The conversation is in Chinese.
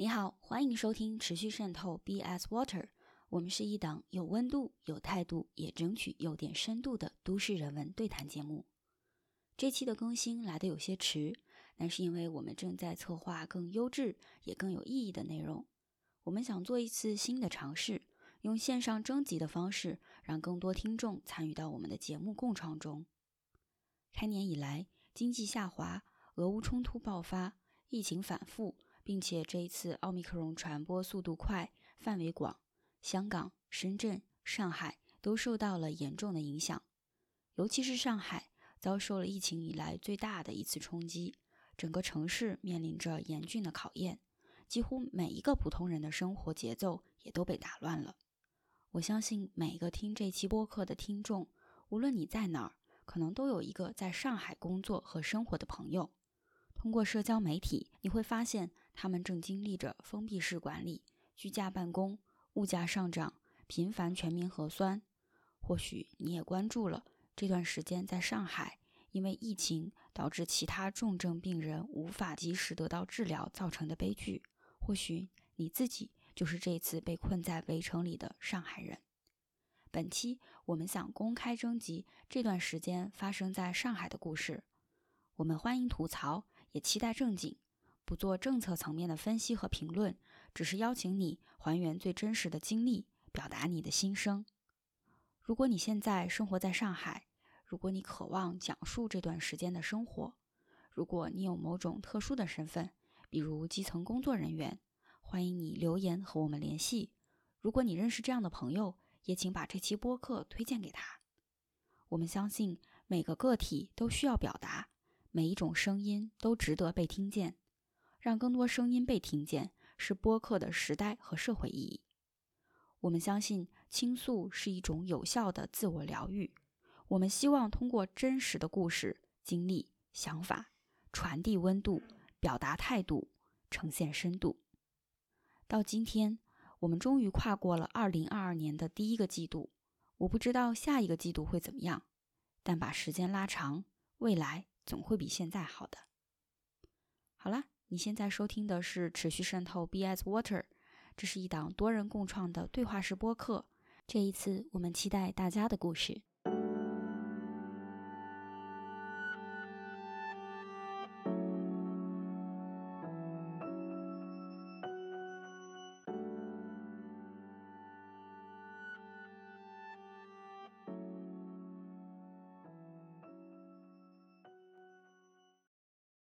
你好，欢迎收听持续渗透 BS Water。我们是一档有温度、有态度，也争取有点深度的都市人文对谈节目。这期的更新来的有些迟，那是因为我们正在策划更优质也更有意义的内容。我们想做一次新的尝试，用线上征集的方式，让更多听众参与到我们的节目共创中。开年以来，经济下滑，俄乌冲突爆发，疫情反复。并且这一次奥密克戎传播速度快、范围广，香港、深圳、上海都受到了严重的影响。尤其是上海遭受了疫情以来最大的一次冲击，整个城市面临着严峻的考验，几乎每一个普通人的生活节奏也都被打乱了。我相信每一个听这期播客的听众，无论你在哪儿，可能都有一个在上海工作和生活的朋友。通过社交媒体，你会发现他们正经历着封闭式管理、居家办公、物价上涨、频繁全民核酸。或许你也关注了这段时间在上海因为疫情导致其他重症病人无法及时得到治疗造成的悲剧。或许你自己就是这次被困在围城里的上海人。本期我们想公开征集这段时间发生在上海的故事。我们欢迎吐槽，也期待正经，不做政策层面的分析和评论，只是邀请你还原最真实的经历，表达你的心声。如果你现在生活在上海，如果你渴望讲述这段时间的生活，如果你有某种特殊的身份，比如基层工作人员，欢迎你留言和我们联系。如果你认识这样的朋友，也请把这期播客推荐给他。我们相信每个个体都需要表达。每一种声音都值得被听见，让更多声音被听见是播客的时代和社会意义。我们相信倾诉是一种有效的自我疗愈。我们希望通过真实的故事、经历、想法，传递温度，表达态度，呈现深度。到今天，我们终于跨过了2022年的第一个季度。我不知道下一个季度会怎么样，但把时间拉长，未来。总会比现在好的。好了，你现在收听的是持续渗透 BS Water，这是一档多人共创的对话式播客。这一次，我们期待大家的故事。